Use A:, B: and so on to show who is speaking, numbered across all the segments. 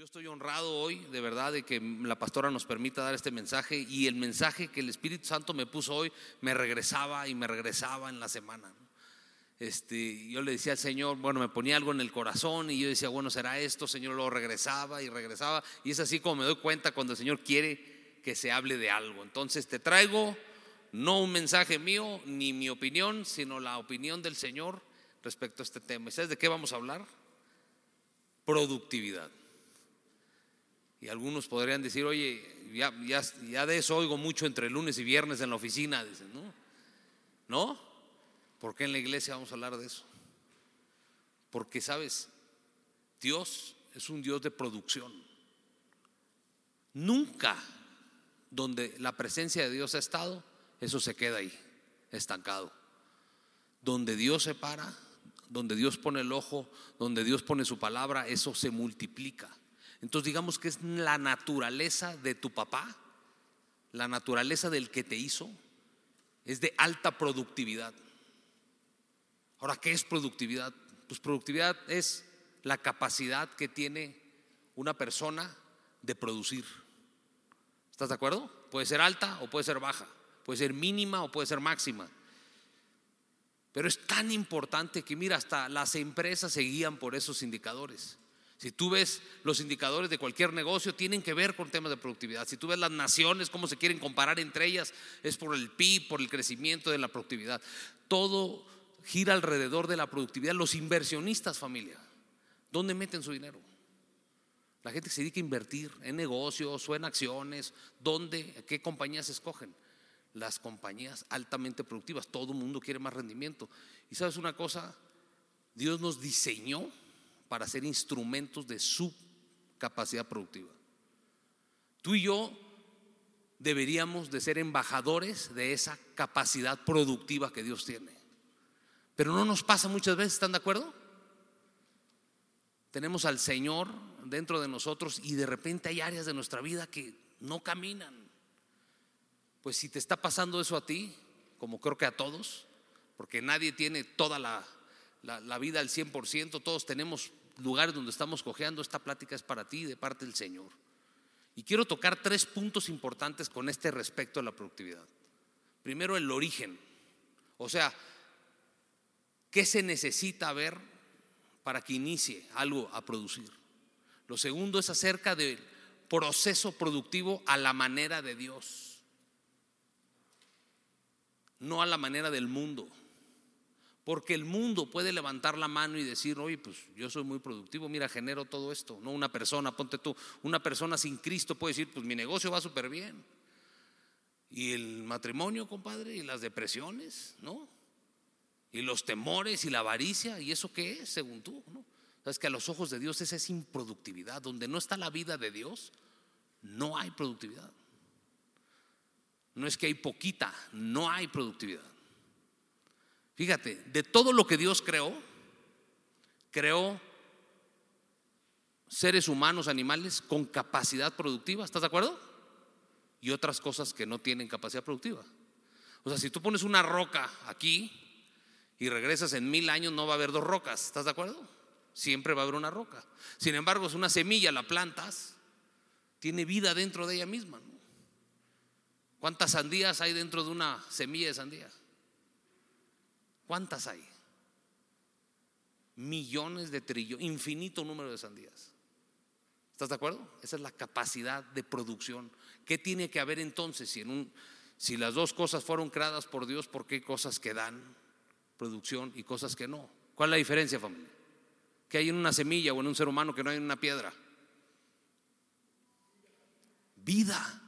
A: Yo estoy honrado hoy, de verdad, de que la pastora nos permita dar este mensaje y el mensaje que el Espíritu Santo me puso hoy me regresaba y me regresaba en la semana. Este, yo le decía al Señor, bueno, me ponía algo en el corazón y yo decía, bueno, será esto, Señor, luego regresaba y regresaba. Y es así como me doy cuenta cuando el Señor quiere que se hable de algo. Entonces te traigo no un mensaje mío ni mi opinión, sino la opinión del Señor respecto a este tema. ¿Y sabes de qué vamos a hablar? Productividad. Y algunos podrían decir, oye, ya, ya, de eso oigo mucho entre lunes y viernes en la oficina. Dicen, ¿no? ¿No? ¿Por qué en la iglesia vamos a hablar de eso? Porque, ¿sabes? Dios es un Dios de producción. Nunca donde la presencia de Dios ha estado, eso se queda ahí, estancado. Donde Dios se para, donde Dios pone el ojo, donde Dios pone su palabra, eso se multiplica. Entonces digamos que es la naturaleza de tu papá, la naturaleza del que te hizo, es de alta productividad. Ahora, ¿qué es productividad? Pues productividad es la capacidad que tiene una persona de producir. ¿Estás de acuerdo? Puede ser alta o puede ser baja, puede ser mínima o puede ser máxima. Pero es tan importante que mira, hasta las empresas se guían por esos indicadores. Si tú ves los indicadores de cualquier negocio, tienen que ver con temas de productividad. Si tú ves las naciones, cómo se quieren comparar entre ellas, es por el PIB, por el crecimiento de la productividad. Todo gira alrededor de la productividad. Los inversionistas, familia, ¿dónde meten su dinero? La gente que se dedica a invertir en negocios o en acciones, ¿dónde? ¿Qué compañías escogen? Las compañías altamente productivas. Todo el mundo quiere más rendimiento. Y sabes una cosa, Dios nos diseñó para ser instrumentos de su capacidad productiva. Tú y yo deberíamos de ser embajadores de esa capacidad productiva que Dios tiene. Pero no nos pasa muchas veces, ¿están de acuerdo? Tenemos al Señor dentro de nosotros y de repente hay áreas de nuestra vida que no caminan. Pues si te está pasando eso a ti, como creo que a todos, porque nadie tiene toda la, la vida al 100%, todos tenemos lugares donde estamos cojeando, esta plática es para ti de parte del Señor. Y quiero tocar tres puntos importantes con este respecto a la productividad. Primero, el origen. O sea, ¿qué se necesita ver para que inicie algo a producir? Lo segundo es acerca del proceso productivo a la manera de Dios, no a la manera del mundo. Porque el mundo puede levantar la mano y decir, oye, pues yo soy muy productivo, mira, genero todo esto. No una persona, ponte tú, una persona sin Cristo puede decir, pues mi negocio va súper bien. Y el matrimonio, compadre, y las depresiones, ¿no? Y los temores y la avaricia, ¿y eso qué es, según tú? ¿no? Sabes que a los ojos de Dios esa es improductividad. Donde no está la vida de Dios, no hay productividad. No es que hay poquita, no hay productividad. Fíjate, de todo lo que Dios creó, creó seres humanos, animales con capacidad productiva, ¿estás de acuerdo? Y otras cosas que no tienen capacidad productiva. O sea, si tú pones una roca aquí y regresas en mil años, no va a haber dos rocas, ¿estás de acuerdo? Siempre va a haber una roca. Sin embargo, es una semilla, la plantas, tiene vida dentro de ella misma. ¿Cuántas sandías hay dentro de una semilla de sandía? ¿Cuántas hay? Millones de trillones, infinito número de sandías. ¿Estás de acuerdo? Esa es la capacidad de producción. ¿Qué tiene que haber entonces si, las dos cosas fueron creadas por Dios, por qué hay cosas que dan producción y cosas que no? ¿Cuál es la diferencia, familia? ¿Qué hay en una semilla o en un ser humano que no hay en una piedra? Vida.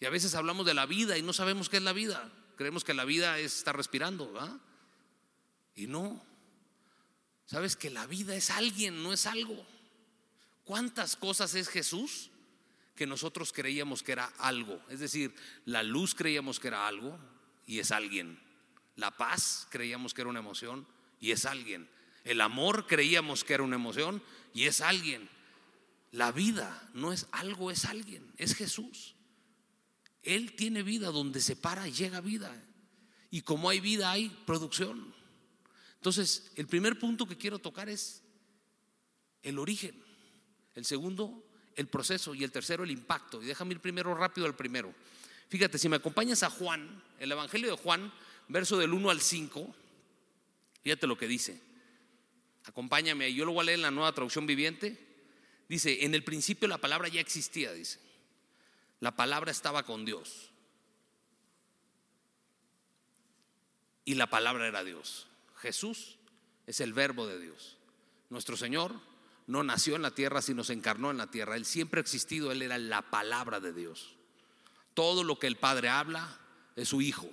A: Y a veces hablamos de la vida y no sabemos qué es la vida. Creemos que la vida es estar respirando. Y no. Sabes que la vida es alguien, no es algo. ¿Cuántas cosas es Jesús que nosotros creíamos que era algo? Es decir, la luz creíamos que era algo y es alguien. La paz creíamos que era una emoción y es alguien. El amor creíamos que era una emoción y es alguien. La vida no es algo, es alguien, es Jesús. Él tiene vida donde se para llega vida. Y como hay vida hay producción. Entonces, el primer punto que quiero tocar es el origen. El segundo, el proceso. Y el tercero, el impacto. Y déjame ir primero rápido al primero. Fíjate, si me acompañas a Juan, el Evangelio de Juan, verso del 1 al 5, fíjate lo que dice. Acompáñame, yo lo voy a leer en la nueva traducción viviente. Dice, en el principio la palabra ya existía, dice. La palabra estaba con Dios. Y la palabra era Dios. Jesús es el verbo de Dios. Nuestro Señor no nació en la tierra, sino se encarnó en la tierra. Él siempre ha existido, Él era la palabra de Dios. Todo lo que el Padre habla es su Hijo.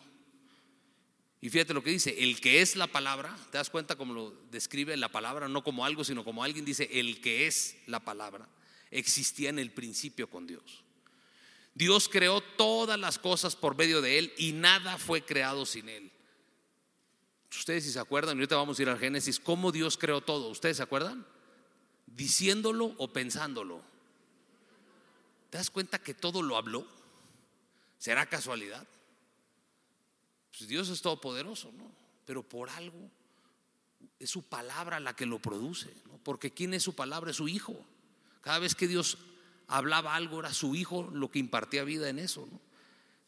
A: Y fíjate lo que dice, el que es la palabra, ¿te das cuenta cómo lo describe la palabra? No como algo, sino como alguien dice, el que es la palabra, existía en el principio con Dios. Dios creó todas las cosas por medio de Él y nada fue creado sin Él. Ustedes si se acuerdan, ahorita vamos a ir al Génesis, ¿cómo Dios creó todo? ¿Ustedes se acuerdan? Diciéndolo o pensándolo. ¿Te das cuenta que todo lo habló? ¿Será casualidad? Pues Dios es todopoderoso, ¿no? Pero por algo es su palabra la que lo produce, ¿no? Porque ¿quién es su palabra? Es su hijo. Cada vez que Dios hablaba algo era su hijo lo que impartía vida en eso, ¿no?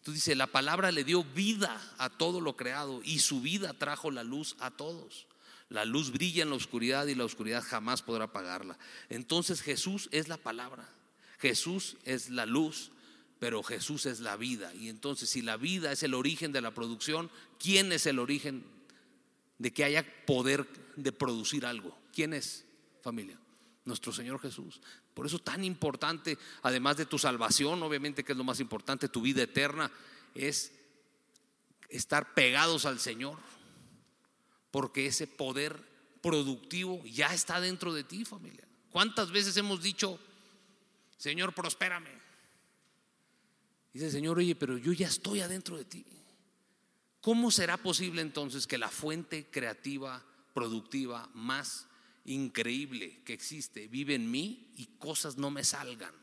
A: Entonces dice, la palabra le dio vida a todo lo creado y su vida trajo la luz a todos. La luz brilla en la oscuridad y la oscuridad jamás podrá apagarla. Entonces Jesús es la palabra, Jesús es la luz, pero Jesús es la vida. Y entonces si la vida es el origen de la producción, ¿quién es el origen de que haya poder de producir algo? ¿Quién es, familia? Nuestro Señor Jesús. Por eso tan importante, además de tu salvación, obviamente que es lo más importante, tu vida eterna, es estar pegados al Señor. Porque ese poder productivo ya está dentro de ti, familia. ¿Cuántas veces hemos dicho, Señor, prospérame? Dice Señor, oye, pero yo ya estoy adentro de ti. ¿Cómo será posible entonces que la fuente creativa, productiva más increíble que existe vive en mí y cosas no me salgan?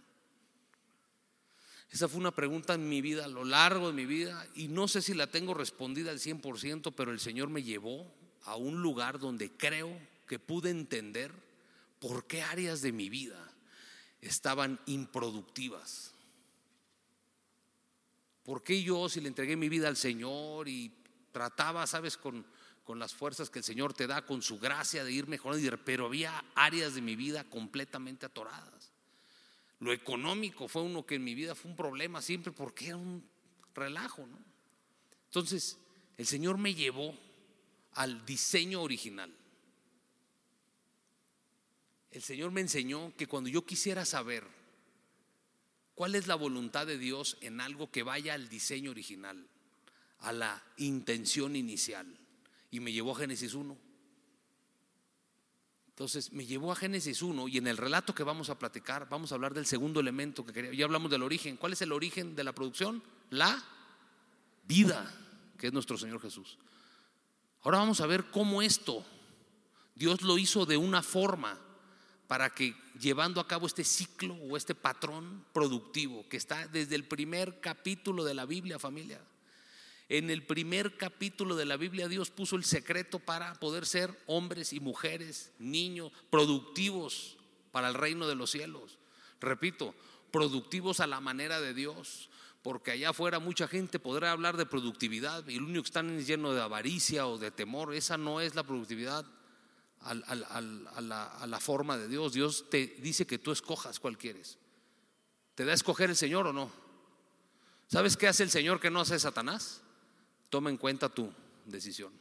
A: Esa fue una pregunta en mi vida, a lo largo de mi vida, y no sé si la tengo respondida al 100%, pero el Señor me llevó a un lugar donde creo que pude entender por qué áreas de mi vida estaban improductivas. ¿Por qué yo, si le entregué mi vida al Señor y trataba, sabes, con, con las fuerzas que el Señor te da, con su gracia de ir mejorando, pero había áreas de mi vida completamente atoradas? Lo económico fue uno que en mi vida fue un problema siempre porque era un relajo, ¿no? Entonces, el Señor me llevó al diseño original. El Señor me enseñó que cuando yo quisiera saber ¿Cuál es la voluntad de Dios en algo que vaya al diseño original, a la intención inicial? Y me llevó a Génesis 1. Entonces me llevó a Génesis 1 y en el relato que vamos a platicar vamos a hablar del segundo elemento que quería. Ya hablamos del origen. ¿Cuál es el origen de la producción? La vida, que es nuestro Señor Jesús. Ahora vamos a ver cómo esto Dios lo hizo de una forma para que llevando a cabo este ciclo o este patrón productivo que está desde el primer capítulo de la Biblia, familia. En el primer capítulo de la Biblia Dios puso el secreto para poder ser hombres y mujeres, niños, productivos para el reino de los cielos. Repito, productivos a la manera de Dios, porque allá afuera mucha gente podrá hablar de productividad y lo único que están es lleno de avaricia o de temor. Esa no es la productividad a, la, forma de Dios. Dios te dice que tú escojas cuál quieres. ¿Te da a escoger el Señor o no? ¿Sabes qué hace el Señor que no hace Satanás? Toma en cuenta tu decisión.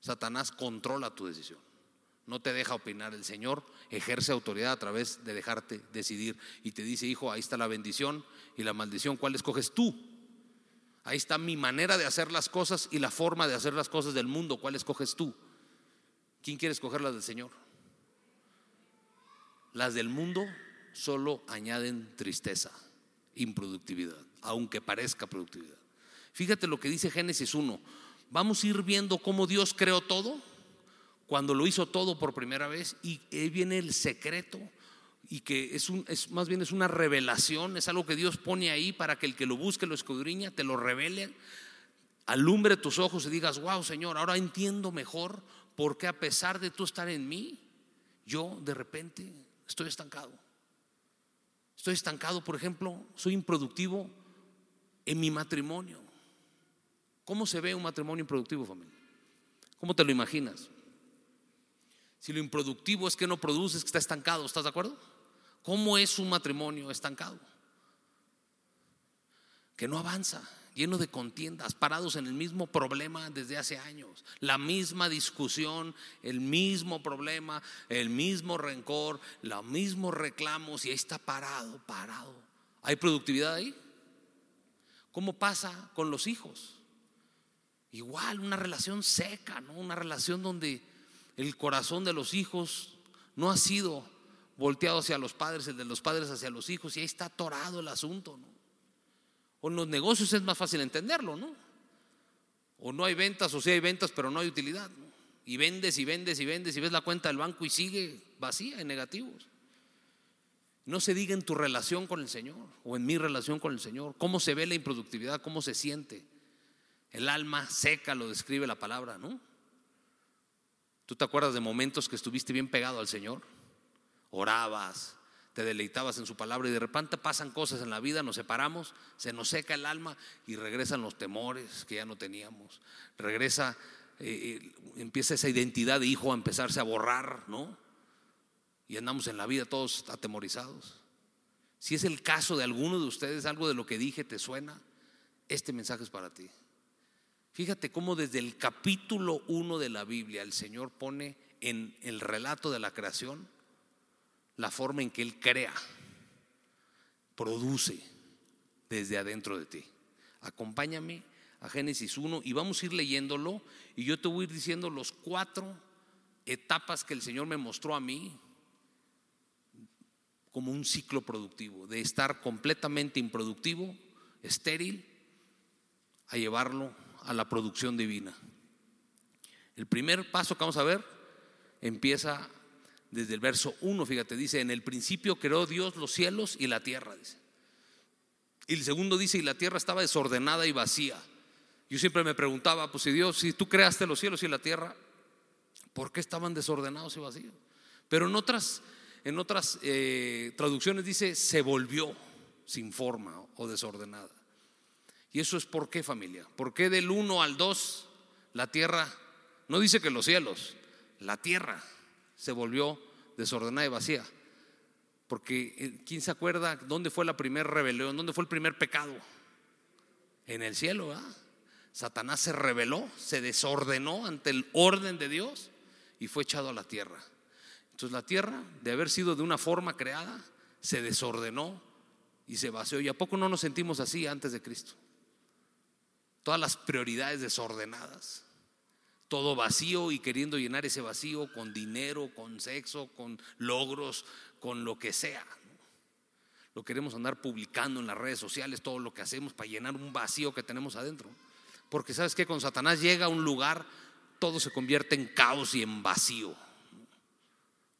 A: Satanás controla tu decisión. No te deja opinar. El Señor ejerce autoridad a través de dejarte decidir. Y te dice, hijo, ahí está la bendición y la maldición. ¿Cuál escoges tú? Ahí está mi manera de hacer las cosas y la forma de hacer las cosas del mundo. ¿Cuál escoges tú? ¿Quién quiere escoger las del Señor? Las del mundo solo añaden tristeza, improductividad, aunque parezca productividad. Fíjate lo que dice Génesis 1. Vamos a ir viendo cómo Dios creó todo, cuando lo hizo todo por primera vez, y ahí viene el secreto, y que es, un, es más bien es una revelación, es algo que Dios pone ahí para que el que lo busque, lo escudriña, te lo revele, alumbre tus ojos y digas, wow Señor, ahora entiendo mejor porque a pesar de tú estar en mí, yo de repente estoy estancado. Estoy estancado, por ejemplo, soy improductivo en mi matrimonio. ¿Cómo se ve un matrimonio improductivo, familia? ¿Cómo te lo imaginas? Si lo improductivo es que no produces, que está estancado, ¿estás de acuerdo? ¿Cómo es un matrimonio estancado? Que no avanza, lleno de contiendas, parados en el mismo problema desde hace años, la misma discusión, el mismo problema, el mismo rencor, los mismos reclamos y ahí está parado, parado. ¿Hay productividad ahí? ¿Cómo pasa con los hijos? Igual, una relación seca, ¿no? Una relación donde el corazón de los hijos no ha sido volteado hacia los padres, el de los padres hacia los hijos, y ahí está atorado el asunto. O en los negocios es más fácil entenderlo, ¿no? O no hay ventas, o sí hay ventas, pero no hay utilidad. Y vendes y vendes y vendes y ves la cuenta del banco y sigue vacía en negativos. No se diga en tu relación con el Señor o en mi relación con el Señor, cómo se ve la improductividad, cómo se siente. El alma seca lo describe la palabra, ¿no? ¿Tú te acuerdas de momentos que estuviste bien pegado al Señor? Orabas, te deleitabas en su palabra y de repente pasan cosas en la vida, nos separamos, se nos seca el alma y regresan los temores que ya no teníamos. Regresa, eh, eh, empieza esa identidad de hijo a empezarse a borrar, ¿no? Y andamos en la vida todos atemorizados. Si es el caso de alguno de ustedes, algo de lo que dije te suena, este mensaje es para ti. Fíjate cómo desde el capítulo 1 de la Biblia el Señor pone en el relato de la creación la forma en que Él crea, produce desde adentro de ti. Acompáñame a Génesis 1 y vamos a ir leyéndolo y yo te voy a ir diciendo los cuatro etapas que el Señor me mostró a mí como un ciclo productivo, de estar completamente improductivo, estéril, a llevarlo a la producción divina. El primer paso que vamos a ver empieza desde el verso 1, fíjate, dice, en el principio creó Dios los cielos y la tierra, dice. Y el segundo dice, y la tierra estaba desordenada y vacía. Yo siempre me preguntaba, pues si Dios, si tú creaste los cielos y la tierra, ¿por qué estaban desordenados y vacíos? Pero en otras, en otras eh, traducciones dice, se volvió sin forma o desordenada. ¿Y eso es por qué familia? ¿Por qué del 1 al 2 la tierra, no dice que los cielos, la tierra se volvió desordenada y vacía? Porque eh, ¿quién se acuerda dónde fue la primera rebelión? ¿Dónde fue el primer pecado? En el cielo, ¿verdad? Satanás se rebeló, se desordenó ante el orden de Dios y fue echado a la tierra. Entonces la tierra, de haber sido de una forma creada, se desordenó y se vació. ¿Y a poco no nos sentimos así antes de Cristo? Todas las prioridades desordenadas, todo vacío y queriendo llenar ese vacío con dinero, con sexo, con logros, con lo que sea. Lo queremos andar publicando en las redes sociales, todo lo que hacemos para llenar un vacío que tenemos adentro. Porque sabes que con Satanás llega a un lugar, todo se convierte en caos y en vacío.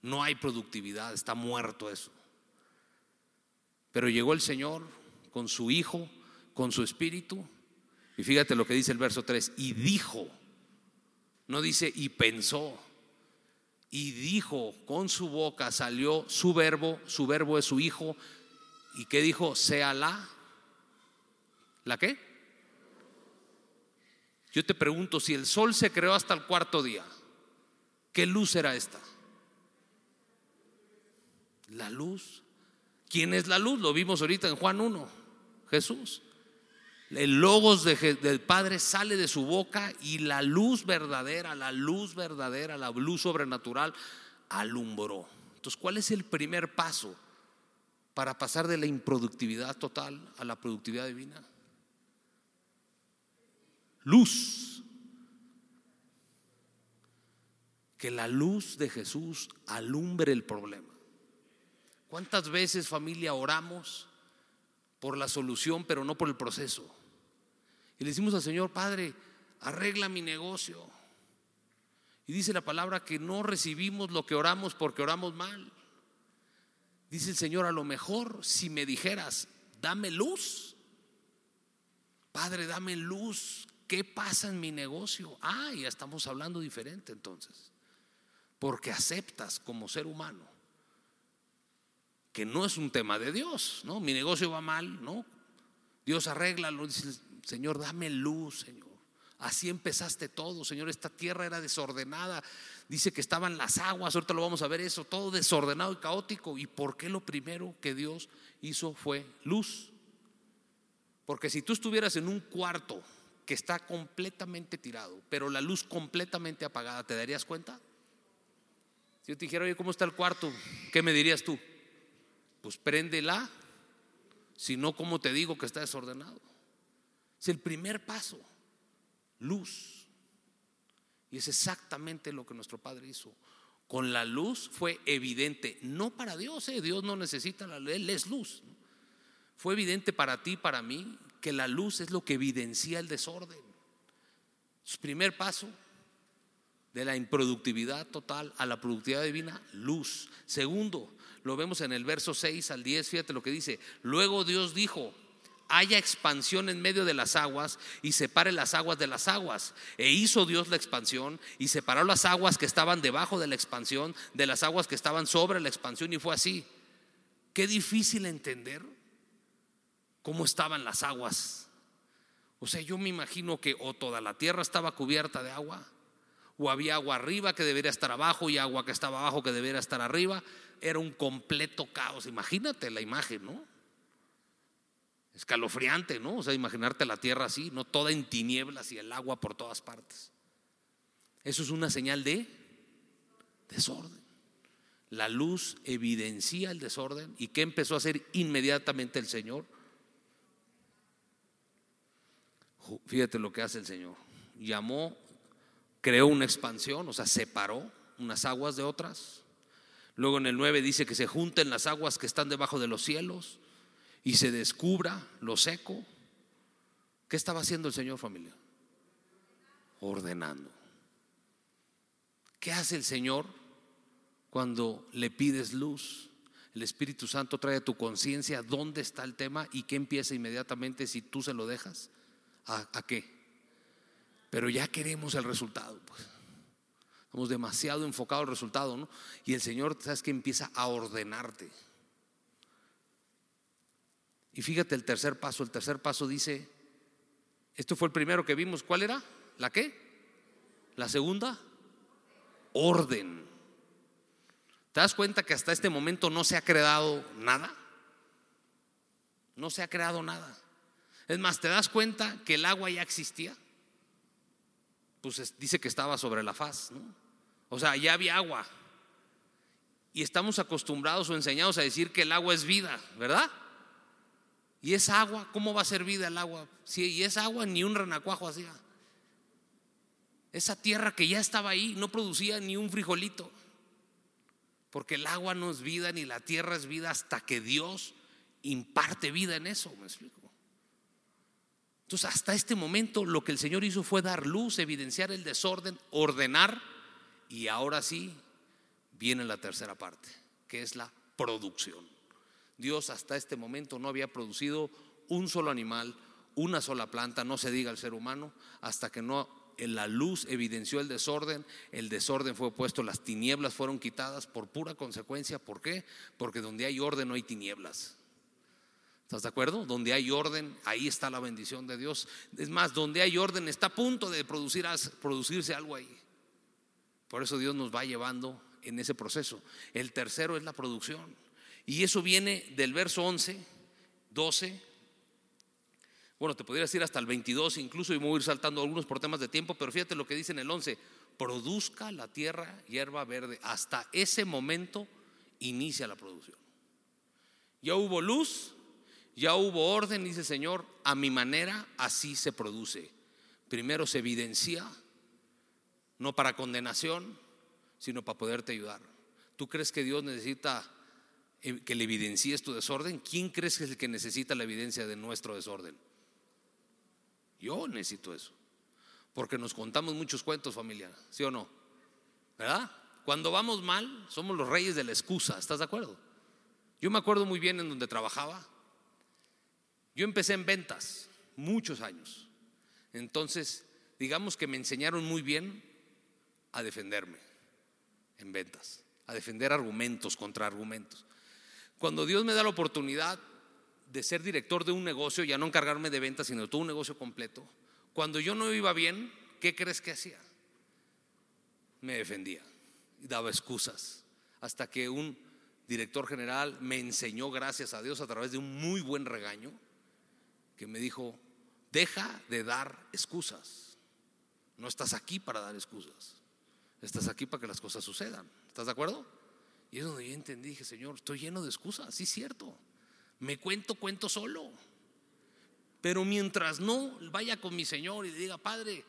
A: No hay productividad, está muerto eso. Pero llegó el Señor con su Hijo, con su Espíritu, y fíjate lo que dice el verso 3, y dijo, no dice y pensó, y dijo, con su boca salió su verbo, su verbo es su hijo, y qué dijo, sea la, ¿la qué? Yo te pregunto, si el sol se creó hasta el cuarto día, ¿qué luz era esta? La luz. ¿Quién es la luz? Lo vimos ahorita en Juan 1, Jesús. El logos del Padre sale de su boca y la luz verdadera, la luz verdadera, la luz sobrenatural alumbró. Entonces, ¿cuál es el primer paso para pasar de la improductividad total a la productividad divina? Luz. Que la luz de Jesús alumbre el problema. ¿Cuántas veces familia oramos? Por la solución, pero no por el proceso. Y le decimos al Señor, Padre, arregla mi negocio. Y dice la palabra que no recibimos lo que oramos porque oramos mal. Dice el Señor, a lo mejor si me dijeras, dame luz. Padre, dame luz. ¿Qué pasa en mi negocio? Ah, ya estamos hablando diferente entonces. Porque aceptas como ser humano que no es un tema de Dios, ¿no? Mi negocio va mal, ¿no? Dios arréglalo, dice, Señor, dame luz, Señor. Así empezaste todo, Señor. Esta tierra era desordenada. Dice que estaban las aguas, ahorita lo vamos a ver eso, todo desordenado y caótico. ¿Y por qué lo primero que Dios hizo fue luz? Porque si tú estuvieras en un cuarto que está completamente tirado, pero la luz completamente apagada, ¿te darías cuenta? Si yo te dijera, oye, ¿cómo está el cuarto? ¿Qué me dirías tú? Pues préndela, si no, ¿cómo te digo que está desordenado? Es el primer paso, luz. Y es exactamente lo que nuestro Padre hizo. Con la luz fue evidente, no para Dios, ¿eh? Dios no necesita la luz, Él es luz. Fue evidente para ti, para mí, que la luz es lo que evidencia el desorden. Su primer paso de la improductividad total a la productividad divina, luz. Segundo, lo vemos en el verso 6 al 10, fíjate lo que dice. Luego Dios dijo, haya expansión en medio de las aguas y separe las aguas de las aguas. E hizo Dios la expansión y separó las aguas que estaban debajo de la expansión de las aguas que estaban sobre la expansión y fue así. Qué difícil entender cómo estaban las aguas. O sea, yo me imagino que o toda la tierra estaba cubierta de agua, o había agua arriba que debería estar abajo y agua que estaba abajo que debería estar arriba. Era un completo caos. Imagínate la imagen, ¿no? Escalofriante, ¿no? O sea, imaginarte la tierra así, no toda en tinieblas y el agua por todas partes. Eso es una señal de desorden. La luz evidencia el desorden. ¿Y qué empezó a hacer inmediatamente el Señor? Fíjate lo que hace el Señor. Llamó, creó una expansión, o sea, separó unas aguas de otras. Luego en el 9 dice que se junten las aguas que están debajo de los cielos y se descubra lo seco. ¿Qué estaba haciendo el Señor familia? Ordenando. ¿Qué hace el Señor cuando le pides luz? El Espíritu Santo trae a tu conciencia dónde está el tema y qué empieza inmediatamente si tú se lo dejas. ¿A, qué? Pero ya queremos el resultado. Pues. Estamos demasiado enfocados al resultado, ¿no? Y el Señor, ¿sabes que Empieza a ordenarte. Y fíjate el tercer paso. El tercer paso dice, esto fue el primero que vimos. ¿Cuál era? ¿La qué? La segunda, orden. ¿Te das cuenta que hasta este momento no se ha creado nada? No se ha creado nada. Es más, ¿te das cuenta que el agua ya existía? Pues dice que estaba sobre la faz, ¿no? O sea, ya había agua. Y estamos acostumbrados o enseñados a decir que el agua es vida, ¿verdad? Y esa agua, ¿cómo va a ser vida el agua? Si y esa agua ni un renacuajo hacía. Esa tierra que ya estaba ahí no producía ni un frijolito. Porque el agua no es vida ni la tierra es vida hasta que Dios imparte vida en eso, me explico. Entonces, hasta este momento lo que el Señor hizo fue dar luz, evidenciar el desorden, ordenar, y ahora sí viene la tercera parte, que es la producción. Dios hasta este momento no había producido un solo animal, una sola planta, no se diga el ser humano, hasta que no la luz evidenció el desorden, el desorden fue puesto, las tinieblas fueron quitadas por pura consecuencia. ¿Por qué? Porque donde hay orden no hay tinieblas. ¿Estás de acuerdo? Donde hay orden, ahí está la bendición de Dios. Es más, donde hay orden está a punto de producir, producirse algo ahí. Por eso Dios nos va llevando en ese proceso. El tercero es la producción. Y eso viene del verso 11, 12. Bueno, te podría decir hasta el 22 incluso y me voy a ir saltando algunos por temas de tiempo, pero fíjate lo que dice en el 11. Produzca la tierra hierba verde. Hasta ese momento inicia la producción. Ya hubo luz, ya hubo orden, dice el Señor, a mi manera así se produce. Primero se evidencia, no para condenación, sino para poderte ayudar. ¿Tú crees que Dios necesita eh, que le evidencies tu desorden? ¿Quién crees que es el que necesita la evidencia de nuestro desorden? Yo necesito eso. Porque nos contamos muchos cuentos, familia, ¿sí o no? ¿Verdad? Cuando vamos mal, somos los reyes de la excusa, ¿estás de acuerdo? Yo me acuerdo muy bien en donde trabajaba, yo empecé en ventas muchos años. Entonces, digamos que me enseñaron muy bien a defenderme en ventas, a defender argumentos contra argumentos. Cuando Dios me da la oportunidad de ser director de un negocio, ya no encargarme de ventas, sino de todo un negocio completo, cuando yo no iba bien, ¿qué crees que hacía? Me defendía y daba excusas. Hasta que un director general me enseñó, gracias a Dios, a través de un muy buen regaño, que me dijo, deja de dar excusas. No estás aquí para dar excusas. Estás aquí para que las cosas sucedan. ¿Estás de acuerdo? Y es donde yo entendí, dije, Señor, estoy lleno de excusas, sí es cierto. Me cuento, cuento solo. Pero mientras no vaya con mi Señor y le diga, Padre,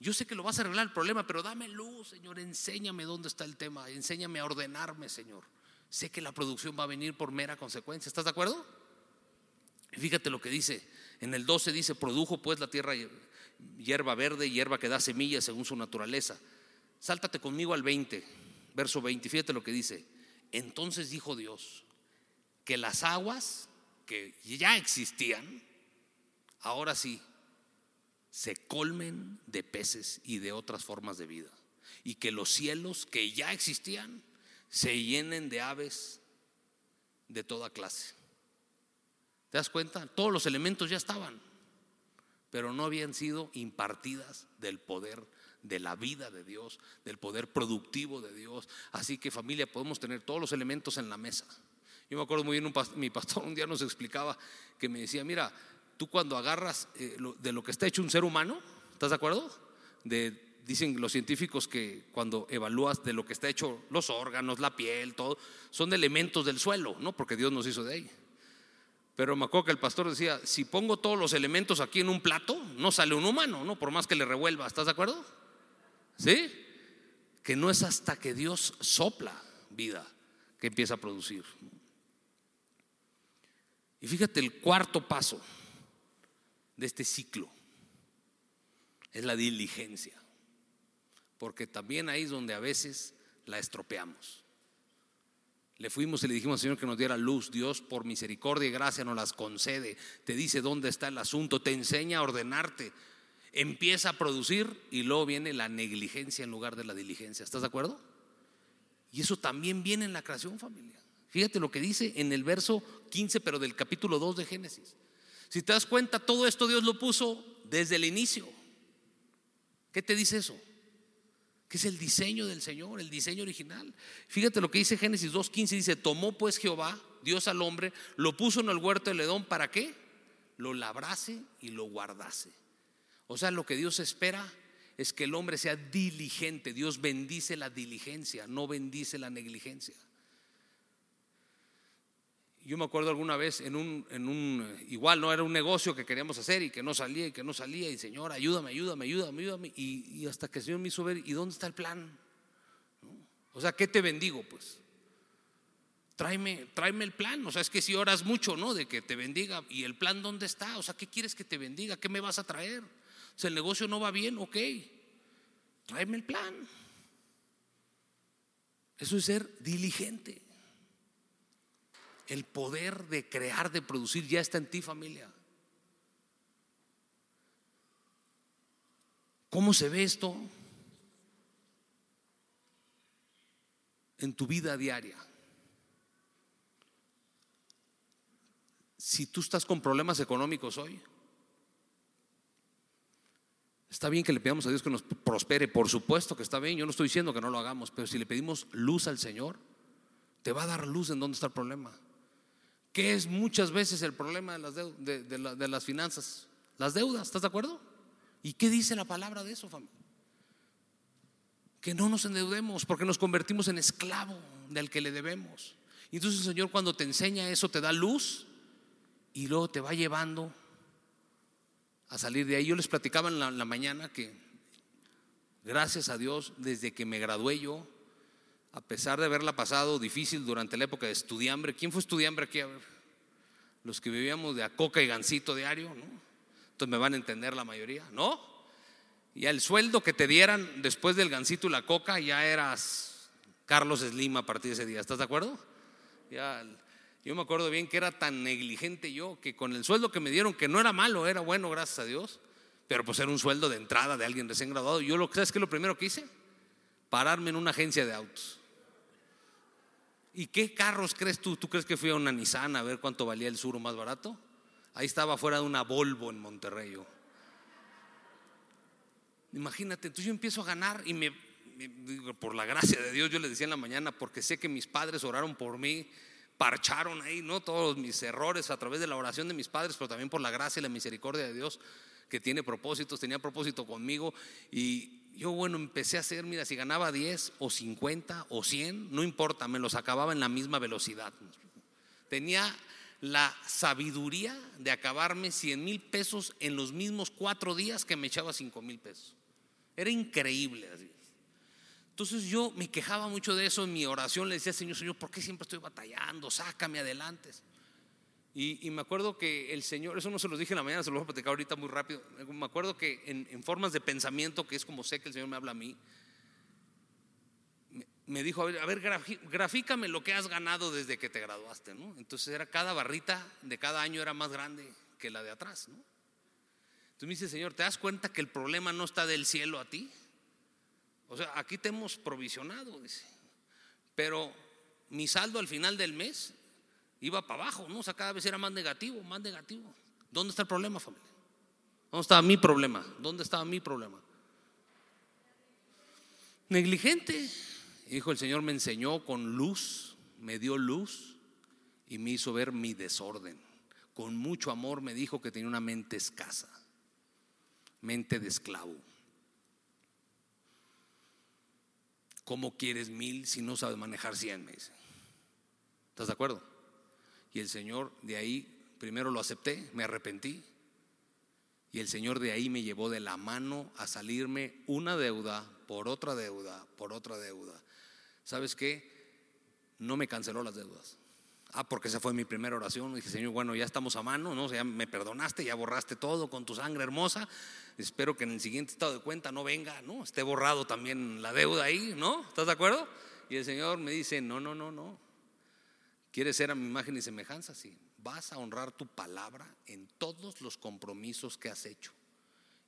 A: yo sé que lo vas a arreglar el problema, pero dame luz, Señor, enséñame dónde está el tema, enséñame a ordenarme, Señor. Sé que la producción va a venir por mera consecuencia. ¿Estás de acuerdo? fíjate lo que dice. En el 12 dice, produjo pues la tierra hierba verde, hierba que da semillas según su naturaleza. Sáltate conmigo al 20 verso 20, fíjate lo que dice. Entonces dijo Dios que las aguas que ya existían, ahora sí, se colmen de peces y de otras formas de vida. Y que los cielos que ya existían se llenen de aves de toda clase. ¿Te das cuenta? Todos los elementos ya estaban, pero no habían sido impartidas del poder de la vida de Dios, del poder productivo de Dios. Así que familia, podemos tener todos los elementos en la mesa. Yo me acuerdo muy bien, mi pastor un día nos explicaba que me decía, mira, tú cuando agarras eh, de lo que está hecho un ser humano, ¿estás de acuerdo? dicen los científicos que cuando evalúas de lo que está hecho los órganos, la piel, todo, son elementos del suelo, ¿no? Porque Dios nos hizo de ahí. Pero me acuerdo que el pastor decía, si pongo todos los elementos aquí en un plato, no sale un humano, ¿no? Por más que le revuelva, ¿estás de acuerdo? ¿Sí? Que no es hasta que Dios sopla vida que empieza a producir. Y fíjate el cuarto paso de este ciclo es la diligencia. Porque también ahí es donde a veces la estropeamos. Le fuimos y le dijimos al Señor que nos diera luz. Dios, por misericordia y gracia, nos las concede. Te dice dónde está el asunto, te enseña a ordenarte empieza a producir y luego viene la negligencia en lugar de la diligencia. ¿Estás de acuerdo? Y eso también viene en la creación familia. Fíjate lo que dice en el verso 15, pero del capítulo 2 de Génesis. Si te das cuenta, todo esto Dios lo puso desde el inicio. ¿Qué te dice eso? Que es el diseño del Señor, el diseño original. Fíjate lo que dice Génesis 2.15, dice, tomó pues Jehová, Dios al hombre, lo puso en el huerto de Ledón, ¿para qué? Lo labrase y lo guardase. O sea, lo que Dios espera es que el hombre sea diligente. Dios bendice la diligencia, no bendice la negligencia. Yo me acuerdo alguna vez en un, en un, igual no era un negocio que queríamos hacer y que no salía y que no salía y Señor, ayúdame, ayúdame, ayúdame, ayúdame. Y, hasta que el Señor me hizo ver, ¿y dónde está el plan? O sea, ¿qué te bendigo? Pues tráeme, tráeme el plan. O sea, es que si oras mucho, ¿no? De que te bendiga. ¿Y el plan dónde está? O sea, ¿qué quieres que te bendiga? ¿Qué me vas a traer? Si el negocio no va bien, ok, tráeme el plan. Eso es ser diligente. El poder de crear, de producir, ya está en ti familia. ¿Cómo se ve esto en tu vida diaria? Si tú estás con problemas económicos hoy, Está bien que le pidamos a Dios que nos prospere, por supuesto que está bien, yo no estoy diciendo que no lo hagamos, pero si le pedimos luz al Señor, te va a dar luz en dónde está el problema. ¿Qué es muchas veces el problema de las, de, las finanzas? Las deudas, ¿estás de acuerdo? ¿Y qué dice la palabra de eso, familia? Que no nos endeudemos porque nos convertimos en esclavo del que le debemos. Y entonces el Señor cuando te enseña eso te da luz y luego te va llevando a salir de ahí. Yo les platicaba en la, mañana que, gracias a Dios, desde que me gradué yo, a pesar de haberla pasado difícil durante la época de estudiambre, ¿quién fue estudiambre aquí? A los que vivíamos de a coca y gancito diario, ¿no? Entonces me van a entender la mayoría, ¿no? Ya el sueldo que te dieran después del gancito y la coca, ya eras Carlos Slim a partir de ese día, ¿estás de acuerdo? Ya yo me acuerdo bien que era tan negligente yo que con el sueldo que me dieron, que no era malo, era bueno, gracias a Dios, pero pues era un sueldo de entrada de alguien recién graduado. Yo lo que sabes que lo primero que hice, pararme en una agencia de autos. ¿Y qué carros crees tú? ¿Tú crees que fui a una Nissan a ver cuánto valía el suro más barato? Ahí estaba fuera de una Volvo en Monterrey. Imagínate, entonces yo empiezo a ganar y me, por la gracia de Dios, yo le decía en la mañana, porque sé que mis padres oraron por mí, parcharon ahí, ¿no? Todos mis errores a través de la oración de mis padres, pero también por la gracia y la misericordia de Dios que tiene propósitos, tenía propósito conmigo y yo, bueno, empecé a hacer, mira, si ganaba 10 o 50 o 100, no importa, me los acababa en la misma velocidad. Tenía la sabiduría de acabarme 100 mil pesos en los mismos cuatro días que me echaba 5 mil pesos. Era increíble. Entonces yo me quejaba mucho de eso en mi oración, le decía, Señor, Señor, ¿por qué siempre estoy batallando? Sácame adelante. Y, me acuerdo que el Señor, eso no se lo dije en la mañana, se lo voy a platicar ahorita muy rápido. Me acuerdo que en, formas de pensamiento, que es como sé que el Señor me habla a mí, me, dijo, a ver, a ver grafícame lo que has ganado desde que te graduaste. Entonces era cada barrita de cada año era más grande que la de atrás. Entonces me dice, Señor, ¿te das cuenta que el problema no está del cielo a ti? O sea, aquí te hemos provisionado, dice. Pero mi saldo al final del mes iba para abajo, ¿no? O sea, cada vez era más negativo, más negativo. ¿Dónde está el problema, familia? ¿Dónde estaba mi problema? ¿Dónde estaba mi problema? Negligente. Hijo, el Señor me enseñó con luz, me dio luz y me hizo ver mi desorden. Con mucho amor me dijo que tenía una mente escasa, mente de esclavo. ¿Cómo quieres mil si no sabes manejar cien? Me dice. ¿Estás de acuerdo? Y el Señor de ahí, primero lo acepté, me arrepentí. Y el Señor de ahí me llevó de la mano a salirme una deuda por otra deuda, por otra deuda. ¿Sabes qué? No me canceló las deudas. Ah, porque esa fue mi primera oración. Dije, Señor, bueno, ya estamos a mano, ¿no? O sea, ya me perdonaste, ya borraste todo con tu sangre hermosa. Espero que en el siguiente estado de cuenta no venga, ¿no? Esté borrado también la deuda ahí, ¿no? ¿Estás de acuerdo? Y el Señor me dice, no, no, no, no. ¿Quieres ser a mi imagen y semejanza? Sí. Vas a honrar tu palabra en todos los compromisos que has hecho.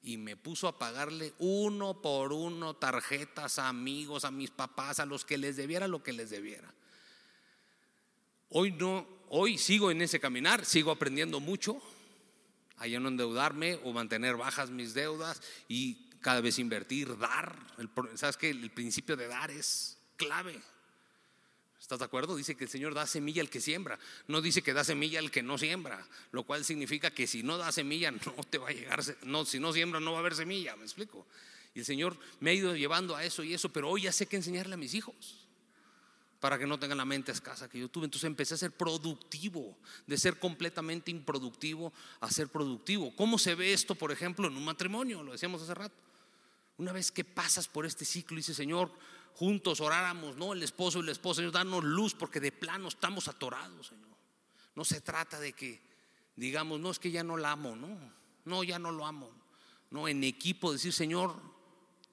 A: Y me puso a pagarle uno por uno tarjetas a amigos, a mis papás, a los que les debiera lo que les debiera. Hoy no, hoy sigo en ese caminar, sigo aprendiendo mucho, a no endeudarme o mantener bajas mis deudas y cada vez invertir, dar. ¿Sabes que El principio de dar es clave. ¿Estás de acuerdo? Dice que el Señor da semilla al que siembra, no dice que da semilla al que no siembra, lo cual significa que si no da semilla no te va a llegar, no, si no siembra no va a haber semilla, me explico. Y el Señor me ha ido llevando a eso y eso, pero hoy ya sé que enseñarle a mis hijos para que no tengan la mente escasa que yo tuve. Entonces empecé a ser productivo, de ser completamente improductivo a ser productivo. ¿Cómo se ve esto, por ejemplo, en un matrimonio? Lo decíamos hace rato. Una vez que pasas por este ciclo y dice, Señor, juntos oráramos, ¿no? El esposo y la esposa, Señor, danos luz porque de plano estamos atorados, Señor. No se trata de que digamos, no es que ya no la amo, no, no, ya no lo amo. No, en equipo decir, Señor,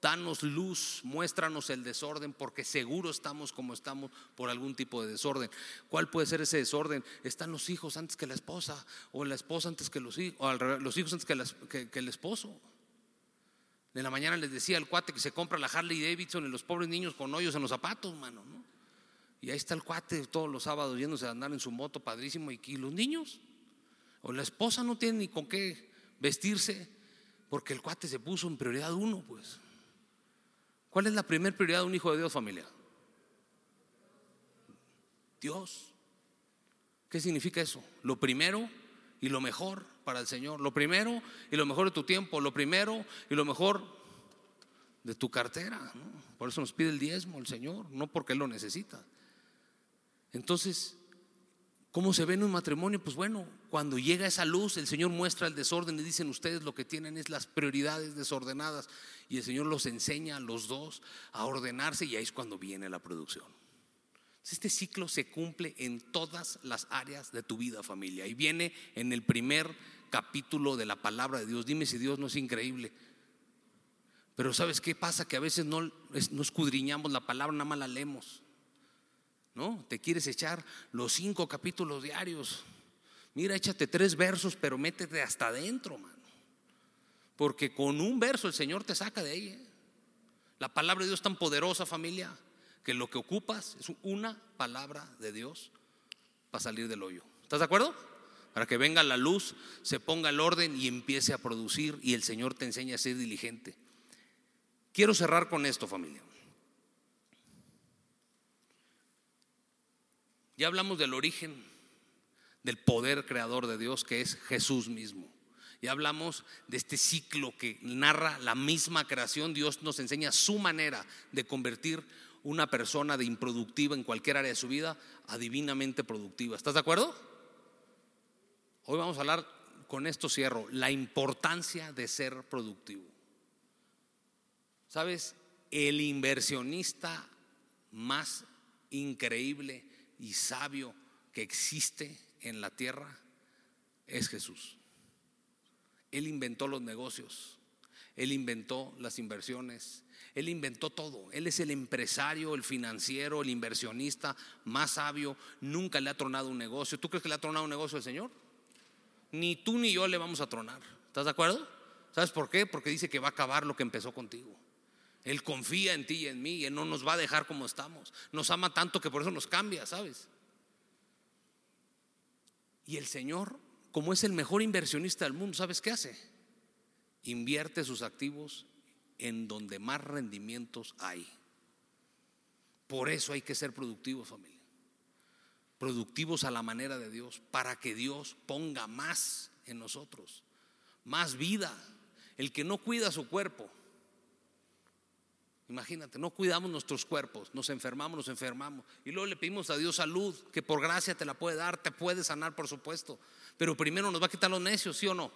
A: danos luz, muéstranos el desorden, porque seguro estamos como estamos por algún tipo de desorden. ¿Cuál puede ser ese desorden? Están los hijos antes que la esposa, o la esposa antes que los hijos, o los hijos antes que, el esposo. De la mañana les decía al cuate que se compra la Harley Davidson y los pobres niños con hoyos en los zapatos, mano, ¿no? Y ahí está el cuate todos los sábados yéndose a andar en su moto padrísimo y, y los niños. O la esposa no tiene ni con qué vestirse porque el cuate se puso en prioridad uno, pues. ¿Cuál es la primera prioridad de un hijo de Dios, familia? Dios. ¿Qué significa eso? Lo primero y lo mejor para el Señor. Lo primero y lo mejor de tu tiempo, lo primero y lo mejor de tu cartera. Por eso nos pide el diezmo el Señor, no porque Él lo necesita. Entonces, ¿cómo se ve en un matrimonio? Pues bueno, cuando llega esa luz, el Señor muestra el desorden y dicen ustedes lo que tienen es las prioridades desordenadas y el Señor los enseña a los dos a ordenarse y ahí es cuando viene la producción. Este ciclo se cumple en todas las áreas de tu vida, familia, y viene en el primer capítulo de la palabra de Dios. Dime si Dios no es increíble. Pero ¿sabes qué pasa? Que a veces no, no escudriñamos la palabra, nada más la leemos. ¿No? Te quieres echar los cinco capítulos diarios. Mira, échate tres versos, pero métete hasta adentro, mano. Porque con un verso el Señor te saca de ahí. ¿eh? La palabra de Dios es tan poderosa, familia, que lo que ocupas es una palabra de Dios para salir del hoyo. ¿Estás de acuerdo? Para que venga la luz, se ponga el orden y empiece a producir y el Señor te enseñe a ser diligente. Quiero cerrar con esto, familia. Ya hablamos del origen del poder creador de Dios, que es Jesús mismo. Ya hablamos de este ciclo que narra la misma creación. Dios nos enseña su manera de convertir una persona de improductiva en cualquier área de su vida a divinamente productiva. ¿Estás de acuerdo? Hoy vamos a hablar, con esto cierro, la importancia de ser productivo. ¿Sabes? El inversionista más increíble y sabio que existe en la tierra es Jesús. Él inventó los negocios, Él inventó las inversiones, Él inventó todo. Él es el empresario, el financiero, el inversionista más sabio. Nunca le ha tronado un negocio. ¿Tú crees que le ha tronado un negocio al Señor? Ni tú ni yo le vamos a tronar. ¿Estás de acuerdo? ¿Sabes por qué? Porque dice que va a acabar lo que empezó contigo. Él confía en ti y en mí y Él no nos va a dejar como estamos. Nos ama tanto que por eso nos cambia, ¿sabes? Y el Señor, como es el mejor inversionista del mundo, ¿sabes qué hace? Invierte sus activos en donde más rendimientos hay. Por eso hay que ser productivos, familia. Productivos a la manera de Dios, para que Dios ponga más en nosotros, más vida. El que no cuida su cuerpo, Imagínate, no cuidamos nuestros cuerpos, nos enfermamos, nos enfermamos. Y luego le pedimos a Dios salud, que por gracia te la puede dar, te puede sanar, por supuesto. Pero primero nos va a quitar los necios, ¿sí o no?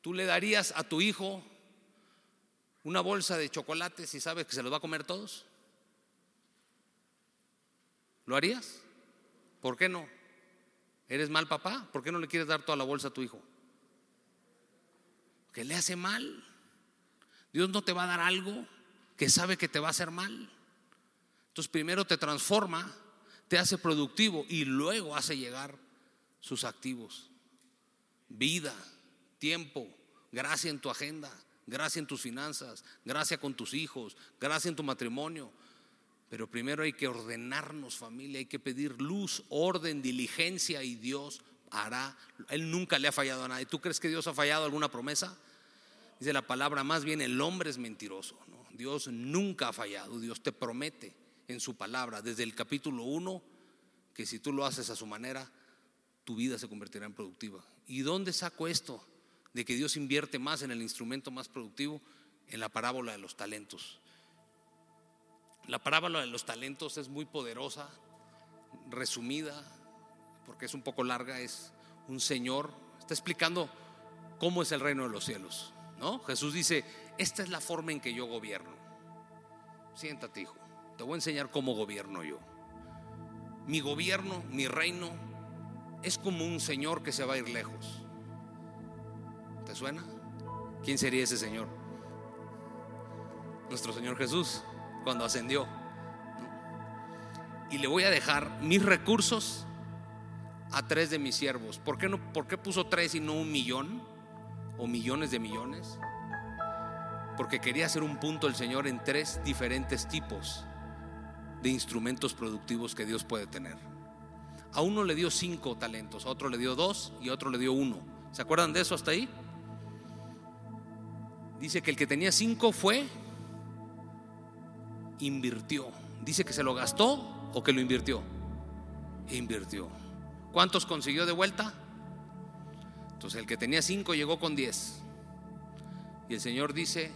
A: ¿Tú le darías a tu hijo una bolsa de chocolates y sabes que se los va a comer todos? ¿Lo harías? ¿Por qué no? ¿Eres mal papá? ¿Por qué no le quieres dar toda la bolsa a tu hijo? ¿Qué le hace mal? Dios no te va a dar algo que sabe que te va a hacer mal. Entonces primero te transforma, te hace productivo y luego hace llegar sus activos. Vida, tiempo, gracia en tu agenda, gracia en tus finanzas, gracia con tus hijos, gracia en tu matrimonio. Pero primero hay que ordenarnos familia, hay que pedir luz, orden, diligencia y Dios hará. Él nunca le ha fallado a nadie. ¿Tú crees que Dios ha fallado alguna promesa? Dice la palabra, más bien el hombre es mentiroso. Dios nunca ha fallado. Dios te promete en su palabra, desde el capítulo 1, que si tú lo haces a su manera, tu vida se convertirá en productiva. ¿Y dónde saco esto? De que Dios invierte más en el instrumento más productivo, en la parábola de los talentos. La parábola de los talentos es muy poderosa, resumida, porque es un poco larga, es un señor, está explicando cómo es el reino de los cielos. ¿No? Jesús dice, esta es la forma en que yo gobierno. Siéntate, hijo. Te voy a enseñar cómo gobierno yo. Mi gobierno, mi reino, es como un señor que se va a ir lejos. ¿Te suena? ¿Quién sería ese señor? Nuestro Señor Jesús, cuando ascendió. Y le voy a dejar mis recursos a tres de mis siervos. ¿Por qué, no, ¿Por qué puso tres y no un millón o millones de millones? porque quería hacer un punto el Señor en tres diferentes tipos de instrumentos productivos que Dios puede tener. A uno le dio cinco talentos, a otro le dio dos y a otro le dio uno. ¿Se acuerdan de eso hasta ahí? Dice que el que tenía cinco fue, invirtió. Dice que se lo gastó o que lo invirtió. Invirtió. ¿Cuántos consiguió de vuelta? Entonces el que tenía cinco llegó con diez. Y el Señor dice,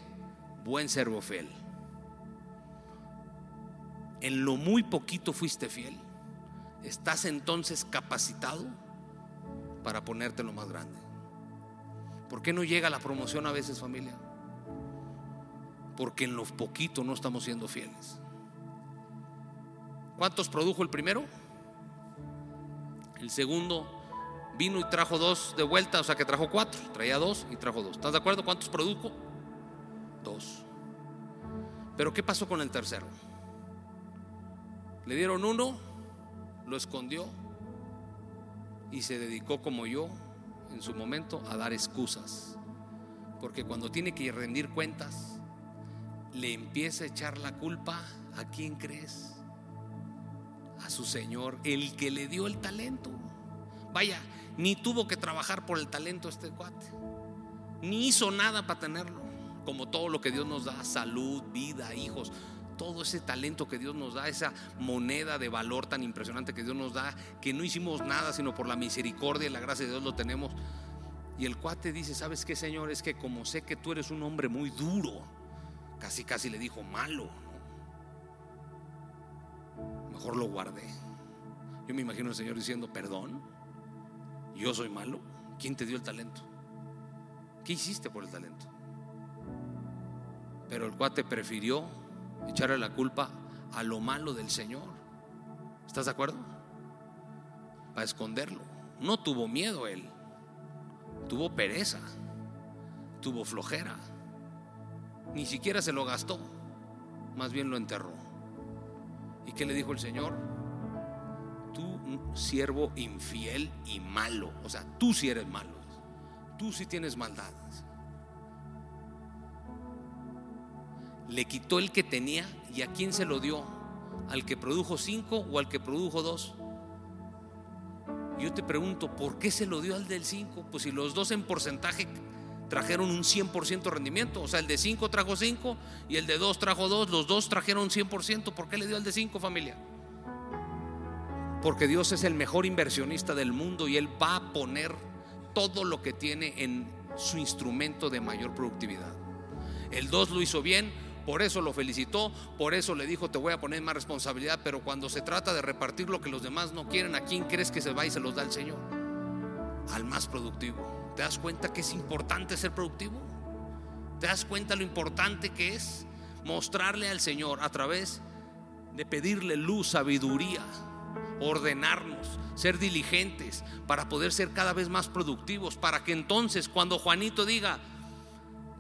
A: buen servo fiel. En lo muy poquito fuiste fiel. Estás entonces capacitado para ponerte lo más grande. ¿Por qué no llega la promoción a veces familia? Porque en lo poquito no estamos siendo fieles. ¿Cuántos produjo el primero? El segundo vino y trajo dos de vuelta, o sea que trajo cuatro. Traía dos y trajo dos. ¿Estás de acuerdo? ¿Cuántos produjo? dos. Pero ¿qué pasó con el tercero? Le dieron uno, lo escondió y se dedicó como yo en su momento a dar excusas. Porque cuando tiene que rendir cuentas, le empieza a echar la culpa ¿A quién crees? A su Señor, el que le dio el talento. Vaya, ni tuvo que trabajar por el talento este cuate, ni hizo nada para tenerlo, como todo lo que Dios nos da, salud, vida, hijos, todo ese talento que Dios nos da, esa moneda de valor tan impresionante que Dios nos da, que no hicimos nada, sino por la misericordia y la gracia de Dios lo tenemos. Y el cuate dice, ¿sabes qué, Señor? Es que como sé que tú eres un hombre muy duro, casi casi le dijo malo, mejor lo guardé. Yo me imagino al Señor diciendo, perdón, yo soy malo. ¿Quién te dio el talento? ¿Qué hiciste por el talento? Pero el cuate prefirió echarle la culpa a lo malo del Señor. ¿Estás de acuerdo? Para esconderlo. No tuvo miedo él. Tuvo pereza. Tuvo flojera. Ni siquiera se lo gastó. Más bien lo enterró. ¿Y qué le dijo el Señor? Tú, siervo infiel y malo. O sea, tú sí eres malo. Tú sí tienes maldades. Le quitó el que tenía y a quién se lo dio. ¿Al que produjo cinco o al que produjo dos? Yo te pregunto, ¿por qué se lo dio al del cinco? Pues si los dos en porcentaje trajeron un 100% rendimiento. O sea, el de 5 trajo 5 y el de 2 trajo 2. Los dos trajeron 100%. ¿Por qué le dio al de 5 familia? Porque Dios es el mejor inversionista del mundo y Él va a poner todo lo que tiene en su instrumento de mayor productividad. El 2 lo hizo bien, por eso lo felicitó, por eso le dijo te voy a poner más responsabilidad, pero cuando se trata de repartir lo que los demás no quieren, ¿a quién crees que se va y se los da el Señor? Al más productivo. ¿Te das cuenta que es importante ser productivo? ¿Te das cuenta lo importante que es mostrarle al Señor a través de pedirle luz, sabiduría, ordenarnos, ser diligentes para poder ser cada vez más productivos, para que entonces cuando Juanito diga,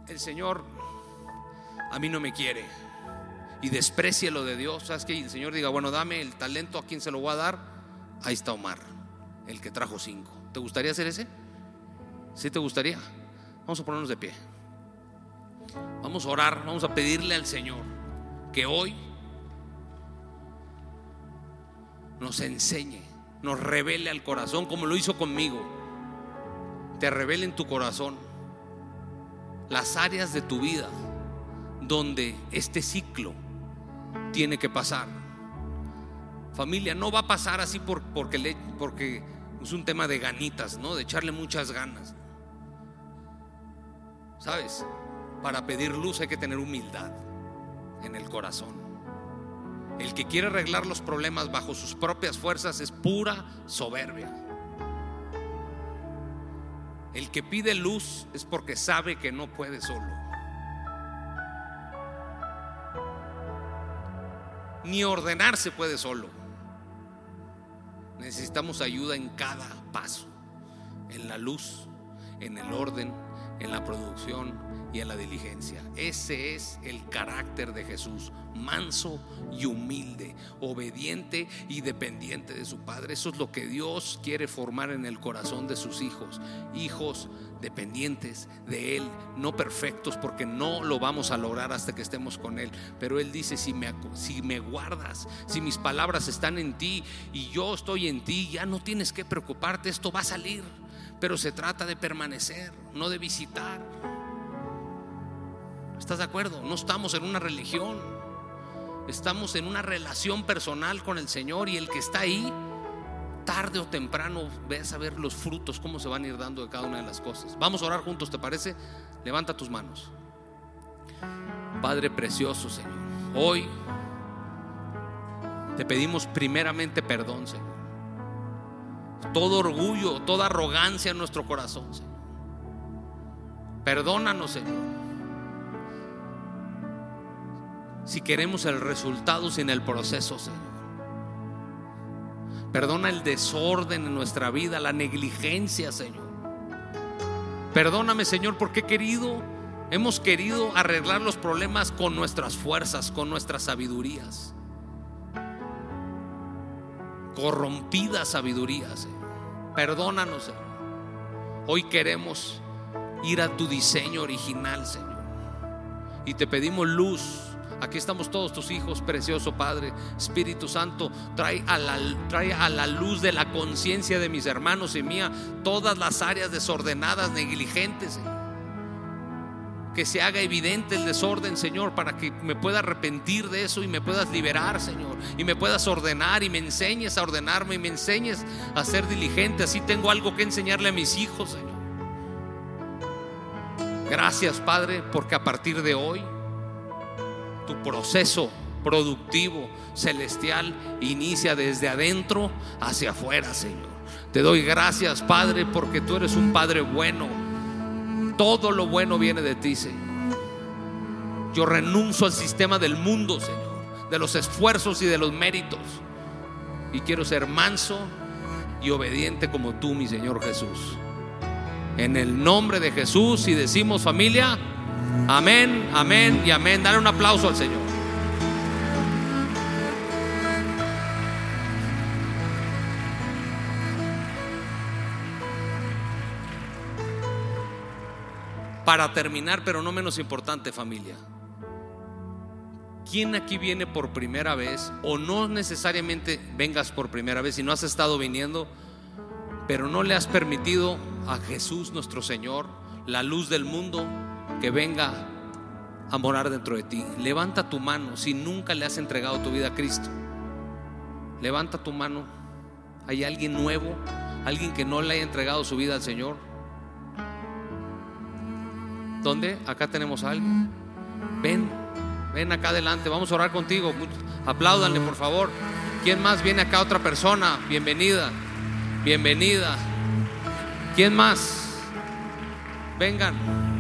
A: el Señor a mí no me quiere y desprecie lo de Dios, ¿sabes que El Señor diga, bueno, dame el talento a quien se lo voy a dar, ahí está Omar, el que trajo cinco. ¿Te gustaría ser ese? ¿Sí te gustaría? Vamos a ponernos de pie. Vamos a orar, vamos a pedirle al Señor que hoy nos enseñe, nos revele al corazón como lo hizo conmigo. Te revele en tu corazón las áreas de tu vida donde este ciclo tiene que pasar. Familia, no va a pasar así por, porque, porque es un tema de ganitas, ¿no? De echarle muchas ganas. ¿Sabes? Para pedir luz hay que tener humildad en el corazón. El que quiere arreglar los problemas bajo sus propias fuerzas es pura soberbia. El que pide luz es porque sabe que no puede solo. Ni ordenarse puede solo. Necesitamos ayuda en cada paso, en la luz, en el orden, en la producción y en la diligencia. Ese es el carácter de Jesús, manso y humilde, obediente y dependiente de su Padre. Eso es lo que Dios quiere formar en el corazón de sus hijos, hijos dependientes de Él, no perfectos, porque no lo vamos a lograr hasta que estemos con Él. Pero Él dice, si me, si me guardas, si mis palabras están en ti y yo estoy en ti, ya no tienes que preocuparte, esto va a salir pero se trata de permanecer, no de visitar. ¿Estás de acuerdo? No estamos en una religión, estamos en una relación personal con el Señor y el que está ahí, tarde o temprano, ves a ver los frutos, cómo se van a ir dando de cada una de las cosas. Vamos a orar juntos, ¿te parece? Levanta tus manos. Padre precioso, Señor, hoy te pedimos primeramente perdón, Señor todo orgullo, toda arrogancia en nuestro corazón, Señor. Perdónanos, Señor. Si queremos el resultado sin el proceso, Señor. Perdona el desorden en nuestra vida, la negligencia, Señor. Perdóname, Señor, porque querido, hemos querido arreglar los problemas con nuestras fuerzas, con nuestras sabidurías corrompida sabiduría. Perdónanos, Señor. Hoy queremos ir a tu diseño original, Señor. Y te pedimos luz Aquí estamos todos tus hijos, precioso Padre. Espíritu Santo, trae a la, a la luz de la conciencia de mis hermanos y mía todas las áreas desordenadas, negligentes. Que se haga evidente el desorden, Señor, para que me pueda arrepentir de eso y me puedas liberar, Señor. Y me puedas ordenar y me enseñes a ordenarme y me enseñes a ser diligente. Así tengo algo que enseñarle a mis hijos, Señor. Gracias, Padre, porque a partir de hoy tu proceso productivo celestial inicia desde adentro hacia afuera, Señor. Te doy gracias, Padre, porque tú eres un Padre bueno. Todo lo bueno viene de ti, Señor. Yo renuncio al sistema del mundo, Señor, de los esfuerzos y de los méritos. Y quiero ser manso y obediente como tú, mi Señor Jesús. En el nombre de Jesús y decimos familia, amén, amén y amén. Dale un aplauso al Señor. Para terminar, pero no menos importante familia. ¿Quién aquí viene por primera vez o no necesariamente vengas por primera vez y no has estado viniendo, pero no le has permitido a Jesús nuestro Señor, la luz del mundo, que venga a morar dentro de ti? Levanta tu mano si nunca le has entregado tu vida a Cristo. Levanta tu mano. ¿Hay alguien nuevo? ¿Alguien que no le haya entregado su vida al Señor? ¿Dónde? Acá tenemos a alguien. Ven, ven acá adelante, vamos a orar contigo. Apláudanle, por favor. ¿Quién más viene acá? Otra persona. Bienvenida, bienvenida. ¿Quién más? Vengan.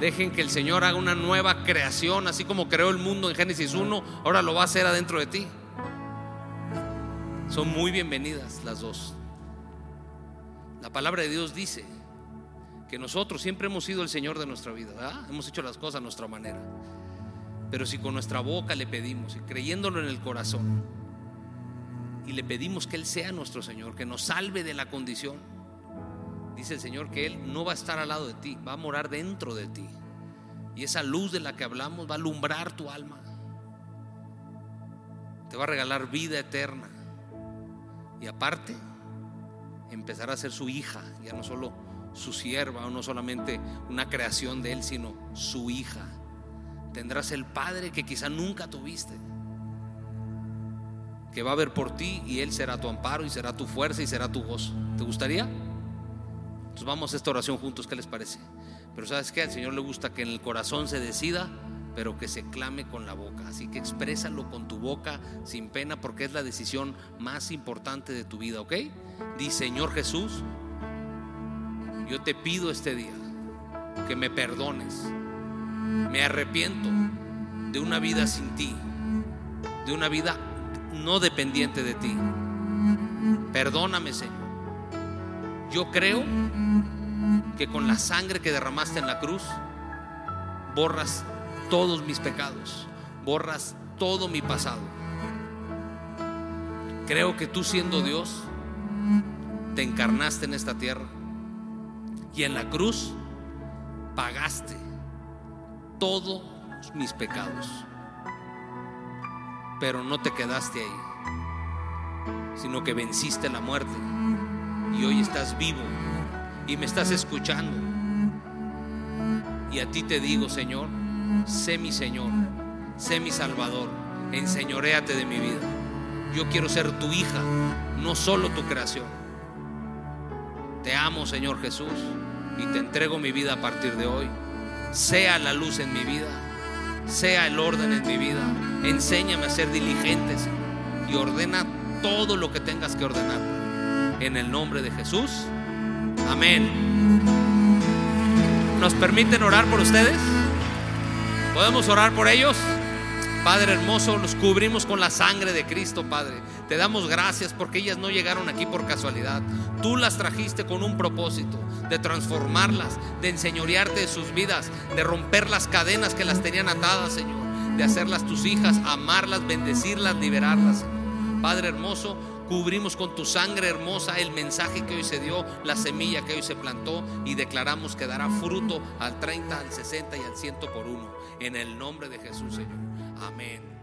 A: Dejen que el Señor haga una nueva creación, así como creó el mundo en Génesis 1, ahora lo va a hacer adentro de ti. Son muy bienvenidas las dos. La palabra de Dios dice que nosotros siempre hemos sido el Señor de nuestra vida, hemos hecho las cosas a nuestra manera. Pero si con nuestra boca le pedimos y creyéndolo en el corazón y le pedimos que Él sea nuestro Señor, que nos salve de la condición, dice el Señor que Él no va a estar al lado de ti, va a morar dentro de ti. Y esa luz de la que hablamos va a alumbrar tu alma. Te va a regalar vida eterna. Y aparte, empezará a ser su hija, ya no solo su sierva o no solamente una creación de Él, sino su hija. Tendrás el Padre que quizá nunca tuviste, que va a ver por ti y Él será tu amparo y será tu fuerza y será tu gozo. ¿Te gustaría? Vamos a esta oración juntos, ¿qué les parece? Pero sabes qué, al Señor le gusta que en el corazón se decida, pero que se clame con la boca. Así que exprésalo con tu boca sin pena porque es la decisión más importante de tu vida, ¿ok? Di, Señor Jesús, yo te pido este día que me perdones. Me arrepiento de una vida sin ti, de una vida no dependiente de ti. Perdóname, Señor. Yo creo que con la sangre que derramaste en la cruz, borras todos mis pecados, borras todo mi pasado. Creo que tú siendo Dios, te encarnaste en esta tierra y en la cruz pagaste todos mis pecados. Pero no te quedaste ahí, sino que venciste la muerte y hoy estás vivo y me estás escuchando. Y a ti te digo, Señor, sé mi Señor, sé mi Salvador, enseñoréate de mi vida. Yo quiero ser tu hija, no solo tu creación. Te amo, Señor Jesús, y te entrego mi vida a partir de hoy. Sea la luz en mi vida, sea el orden en mi vida. Enséñame a ser diligente y ordena todo lo que tengas que ordenar. En el nombre de Jesús. Amén. ¿Nos permiten orar por ustedes? ¿Podemos orar por ellos? Padre hermoso, los cubrimos con la sangre de Cristo, Padre. Te damos gracias porque ellas no llegaron aquí por casualidad. Tú las trajiste con un propósito, de transformarlas, de enseñorearte de sus vidas, de romper las cadenas que las tenían atadas, Señor. De hacerlas tus hijas, amarlas, bendecirlas, liberarlas. Padre hermoso, Cubrimos con tu sangre hermosa el mensaje que hoy se dio, la semilla que hoy se plantó y declaramos que dará fruto al 30, al 60 y al 100 por uno. En el nombre de Jesús, Señor. Amén.